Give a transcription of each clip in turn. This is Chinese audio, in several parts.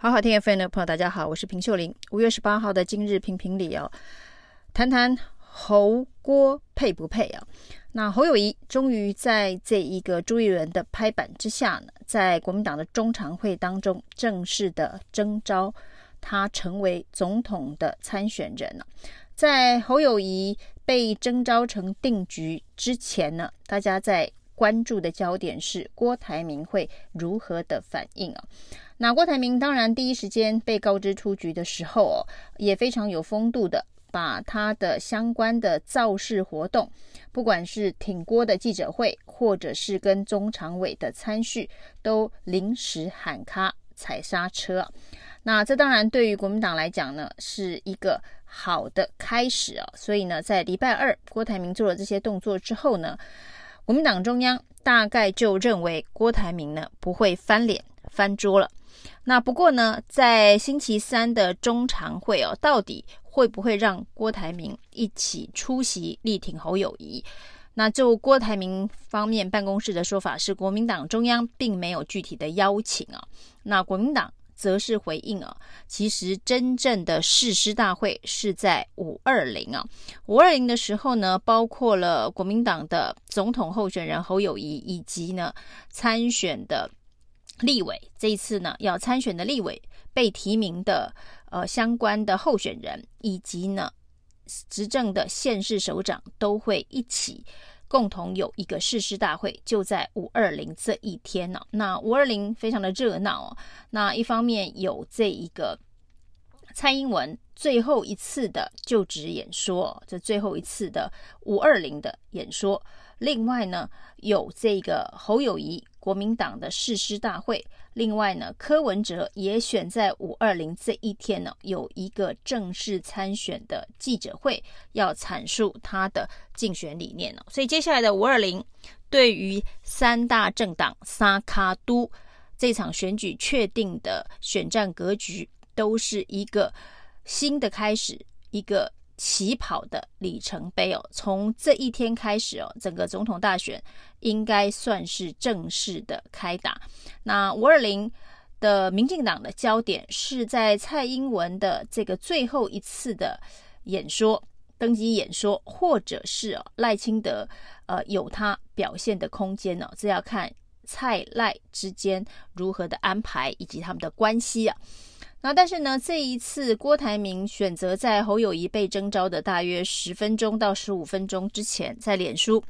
好好听 FM 的朋友，大家好，我是平秀玲。五月十八号的今日评评理哦，谈谈侯郭配不配啊？那侯友宜终于在这一个朱立伦的拍板之下呢，在国民党的中常会当中正式的征召他成为总统的参选人了。在侯友宜被征召成定局之前呢，大家在关注的焦点是郭台铭会如何的反应啊？那郭台铭当然第一时间被告知出局的时候哦，也非常有风度的把他的相关的造势活动，不管是挺郭的记者会，或者是跟中常委的参叙，都临时喊卡踩刹车。那这当然对于国民党来讲呢，是一个好的开始啊。所以呢，在礼拜二郭台铭做了这些动作之后呢，国民党中央大概就认为郭台铭呢不会翻脸翻桌了。那不过呢，在星期三的中常会哦，到底会不会让郭台铭一起出席力挺侯友谊？那就郭台铭方面办公室的说法是，国民党中央并没有具体的邀请啊。那国民党则是回应啊，其实真正的誓师大会是在五二零啊，五二零的时候呢，包括了国民党的总统候选人侯友谊以及呢参选的。立委这一次呢，要参选的立委被提名的呃相关的候选人，以及呢执政的县市首长都会一起共同有一个誓师大会，就在五二零这一天呢。那五二零非常的热闹哦。那一方面有这一个蔡英文最后一次的就职演说，这最后一次的五二零的演说。另外呢，有这个侯友谊。国民党的誓师大会，另外呢，柯文哲也选在五二零这一天呢，有一个正式参选的记者会，要阐述他的竞选理念哦。所以接下来的五二零，对于三大政党三卡都这场选举确定的选战格局，都是一个新的开始，一个。起跑的里程碑哦，从这一天开始哦，整个总统大选应该算是正式的开打。那五二零的民进党的焦点是在蔡英文的这个最后一次的演说、登基演说，或者是赖清德呃有他表现的空间呢？这要看蔡赖之间如何的安排以及他们的关系啊。那但是呢，这一次郭台铭选择在侯友谊被征召的大约十分钟到十五分钟之前，在脸书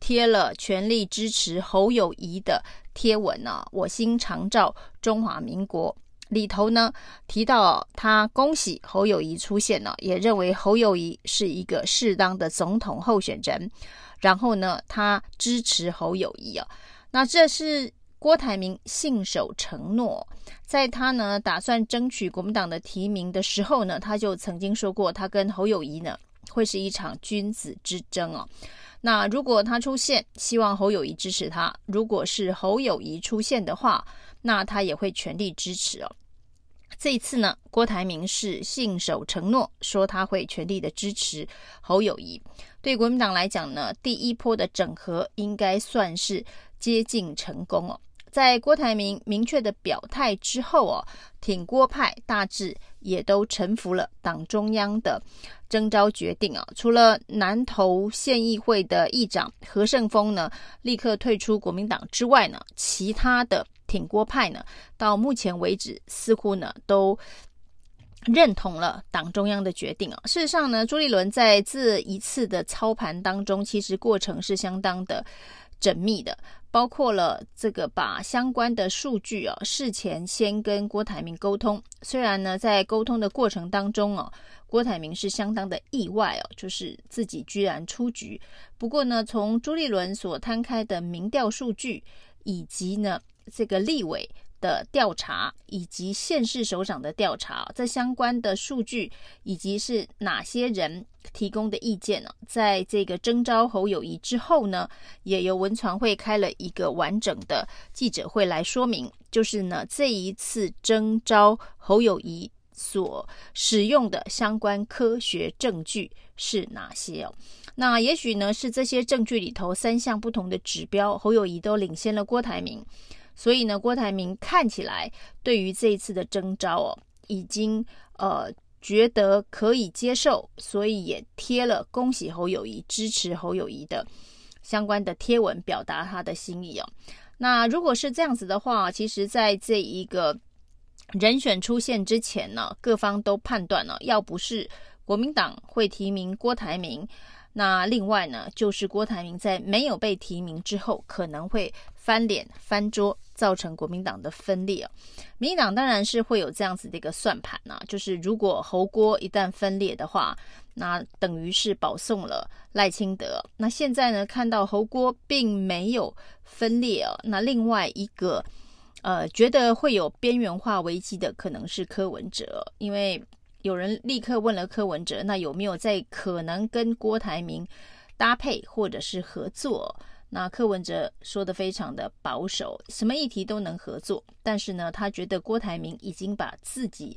贴了全力支持侯友谊的贴文啊，我心常照中华民国里头呢提到他恭喜侯友谊出现了，也认为侯友谊是一个适当的总统候选人，然后呢，他支持侯友谊啊，那这是。郭台铭信守承诺，在他呢打算争取国民党的提名的时候呢，他就曾经说过，他跟侯友谊呢会是一场君子之争哦。那如果他出现，希望侯友谊支持他；如果是侯友谊出现的话，那他也会全力支持哦。这一次呢，郭台铭是信守承诺，说他会全力的支持侯友谊。对国民党来讲呢，第一波的整合应该算是接近成功哦。在郭台铭明确的表态之后哦，挺郭派大致也都臣服了党中央的征召决定啊。除了南投县议会的议长何胜峰呢，立刻退出国民党之外呢，其他的挺郭派呢，到目前为止似乎呢都认同了党中央的决定啊。事实上呢，朱立伦在这一次的操盘当中，其实过程是相当的缜密的。包括了这个把相关的数据啊，事前先跟郭台铭沟通。虽然呢，在沟通的过程当中啊，郭台铭是相当的意外哦，就是自己居然出局。不过呢，从朱立伦所摊开的民调数据，以及呢这个立委。的调查以及县市首长的调查，这相关的数据以及是哪些人提供的意见呢？在这个征召侯友谊之后呢，也由文传会开了一个完整的记者会来说明，就是呢这一次征召侯友谊所使用的相关科学证据是哪些哦？那也许呢是这些证据里头三项不同的指标，侯友谊都领先了郭台铭。所以呢，郭台铭看起来对于这一次的征召哦，已经呃觉得可以接受，所以也贴了恭喜侯友谊、支持侯友谊的相关的贴文，表达他的心意哦。那如果是这样子的话，其实在这一个人选出现之前呢，各方都判断了，要不是国民党会提名郭台铭。那另外呢，就是郭台铭在没有被提名之后，可能会翻脸翻桌，造成国民党的分裂哦。民进党当然是会有这样子的一个算盘呐，就是如果侯郭一旦分裂的话，那等于是保送了赖清德。那现在呢，看到侯郭并没有分裂哦，那另外一个呃，觉得会有边缘化危机的，可能是柯文哲，因为。有人立刻问了柯文哲，那有没有在可能跟郭台铭搭配或者是合作？那柯文哲说的非常的保守，什么议题都能合作，但是呢，他觉得郭台铭已经把自己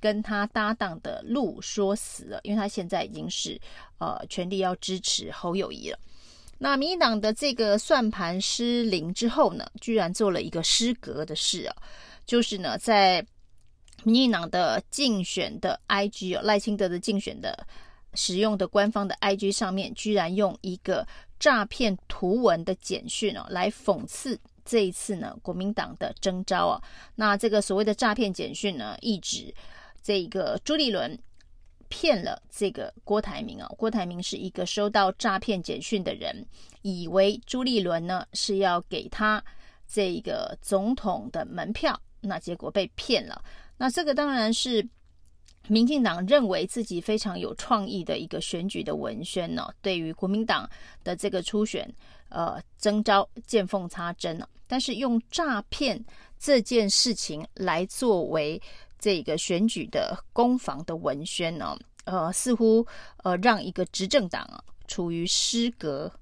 跟他搭档的路说死了，因为他现在已经是呃全力要支持侯友谊了。那民进党的这个算盘失灵之后呢，居然做了一个失格的事啊，就是呢在。民进党的竞选的 IG 哦，赖清德的竞选的使用的官方的 IG 上面，居然用一个诈骗图文的简讯哦，来讽刺这一次呢国民党的征召啊。那这个所谓的诈骗简讯呢，意指这个朱立伦骗了这个郭台铭啊。郭台铭是一个收到诈骗简讯的人，以为朱立伦呢是要给他这个总统的门票，那结果被骗了。那这个当然是民进党认为自己非常有创意的一个选举的文宣呢、哦，对于国民党的这个初选，呃，征召见缝插针。但是用诈骗这件事情来作为这个选举的攻防的文宣呢、哦，呃，似乎呃让一个执政党啊处于失格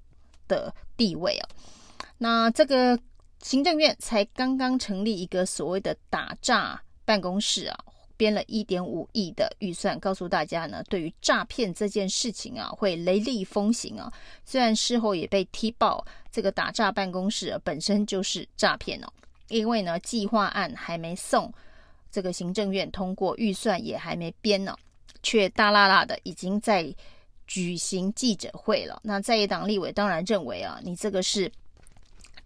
的地位啊。那这个行政院才刚刚成立一个所谓的打诈。办公室啊，编了一点五亿的预算，告诉大家呢，对于诈骗这件事情啊，会雷厉风行啊。虽然事后也被踢爆，这个打诈办公室啊，本身就是诈骗哦。因为呢，计划案还没送这个行政院通过，预算也还没编呢，却大剌剌的已经在举行记者会了。那在野党立委当然认为啊，你这个是。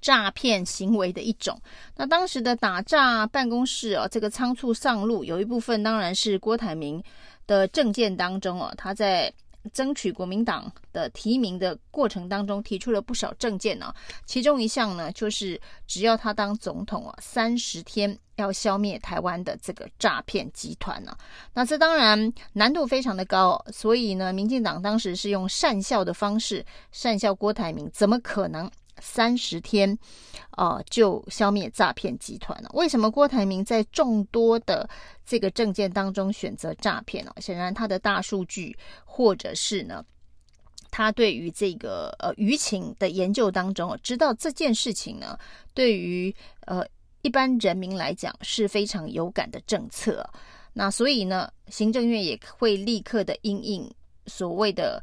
诈骗行为的一种。那当时的打诈办公室哦，这个仓促上路，有一部分当然是郭台铭的政见当中哦，他在争取国民党的提名的过程当中提出了不少政见呢。其中一项呢，就是只要他当总统啊，三十天要消灭台湾的这个诈骗集团呢。那这当然难度非常的高，所以呢，民进党当时是用善笑的方式善笑郭台铭，怎么可能？三十天，呃，就消灭诈骗集团了。为什么郭台铭在众多的这个政见当中选择诈骗呢？显然他的大数据，或者是呢，他对于这个呃舆情的研究当中，知道这件事情呢，对于呃一般人民来讲是非常有感的政策。那所以呢，行政院也会立刻的应应所谓的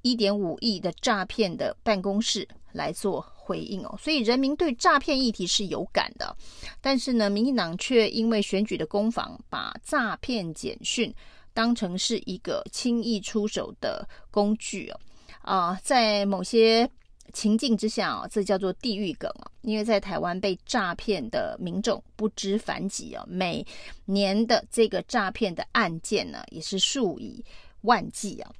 一点五亿的诈骗的办公室。来做回应哦，所以人民对诈骗议题是有感的，但是呢，民进党却因为选举的攻防，把诈骗简讯当成是一个轻易出手的工具哦，啊，在某些情境之下啊，这叫做地狱梗啊，因为在台湾被诈骗的民众不知凡几啊，每年的这个诈骗的案件呢，也是数以万计啊，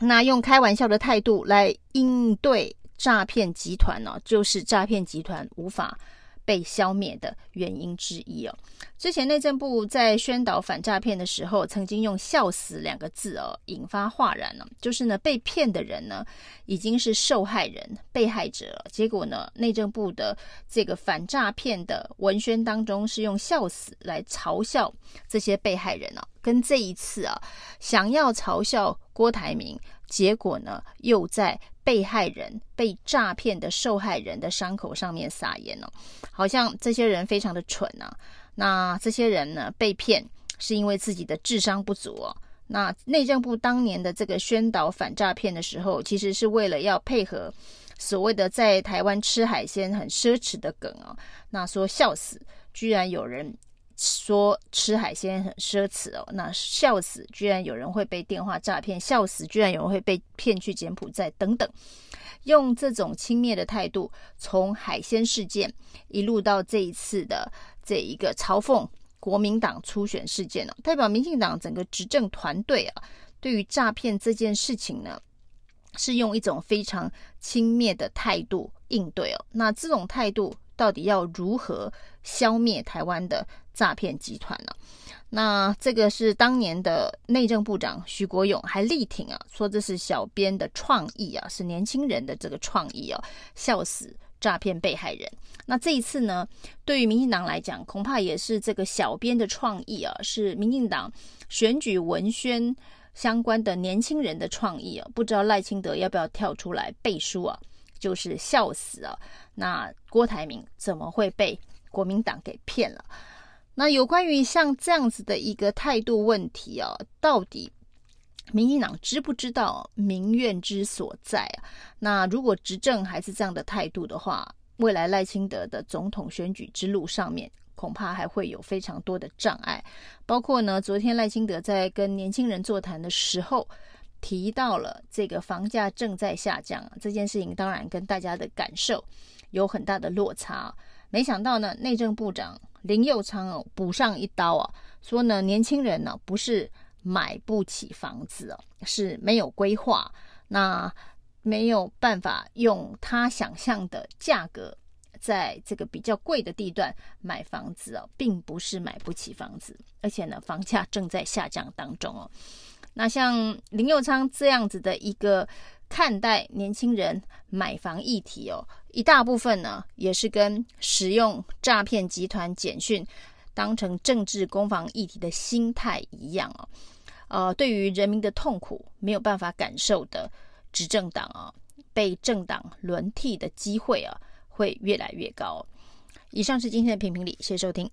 那用开玩笑的态度来应对。诈骗集团呢，就是诈骗集团无法被消灭的原因之一哦。之前内政部在宣导反诈骗的时候，曾经用“笑死”两个字哦，引发哗然了。就是呢，被骗的人呢，已经是受害人、被害者了。结果呢，内政部的这个反诈骗的文宣当中，是用“笑死”来嘲笑这些被害人呢，跟这一次啊，想要嘲笑郭台铭，结果呢，又在。被害人被诈骗的受害人的伤口上面撒盐哦，好像这些人非常的蠢啊。那这些人呢，被骗是因为自己的智商不足哦。那内政部当年的这个宣导反诈骗的时候，其实是为了要配合所谓的在台湾吃海鲜很奢侈的梗哦，那说笑死，居然有人说吃海鲜很奢侈哦，那笑死，居然有人会被电话诈骗，笑死，居然有人会被骗去柬埔寨等等，用这种轻蔑的态度，从海鲜事件一路到这一次的这一个嘲讽国民党初选事件呢，代表民进党整个执政团队啊，对于诈骗这件事情呢。是用一种非常轻蔑的态度应对哦，那这种态度到底要如何消灭台湾的诈骗集团呢？那这个是当年的内政部长徐国勇还力挺啊，说这是小编的创意啊，是年轻人的这个创意哦，笑死诈骗被害人。那这一次呢，对于民进党来讲，恐怕也是这个小编的创意啊，是民进党选举文宣。相关的年轻人的创意啊，不知道赖清德要不要跳出来背书啊？就是笑死啊！那郭台铭怎么会被国民党给骗了？那有关于像这样子的一个态度问题啊，到底民进党知不知道民怨之所在啊？那如果执政还是这样的态度的话，未来赖清德的总统选举之路上面，恐怕还会有非常多的障碍，包括呢，昨天赖清德在跟年轻人座谈的时候提到了这个房价正在下降这件事情，当然跟大家的感受有很大的落差。没想到呢，内政部长林佑昌哦补上一刀啊，说呢，年轻人呢不是买不起房子哦，是没有规划，那没有办法用他想象的价格。在这个比较贵的地段买房子哦，并不是买不起房子，而且呢，房价正在下降当中哦。那像林佑昌这样子的一个看待年轻人买房议题哦，一大部分呢也是跟使用诈骗集团简讯当成政治攻防议题的心态一样哦。呃，对于人民的痛苦没有办法感受的执政党啊，被政党轮替的机会啊。会越来越高。以上是今天的评评理，谢谢收听。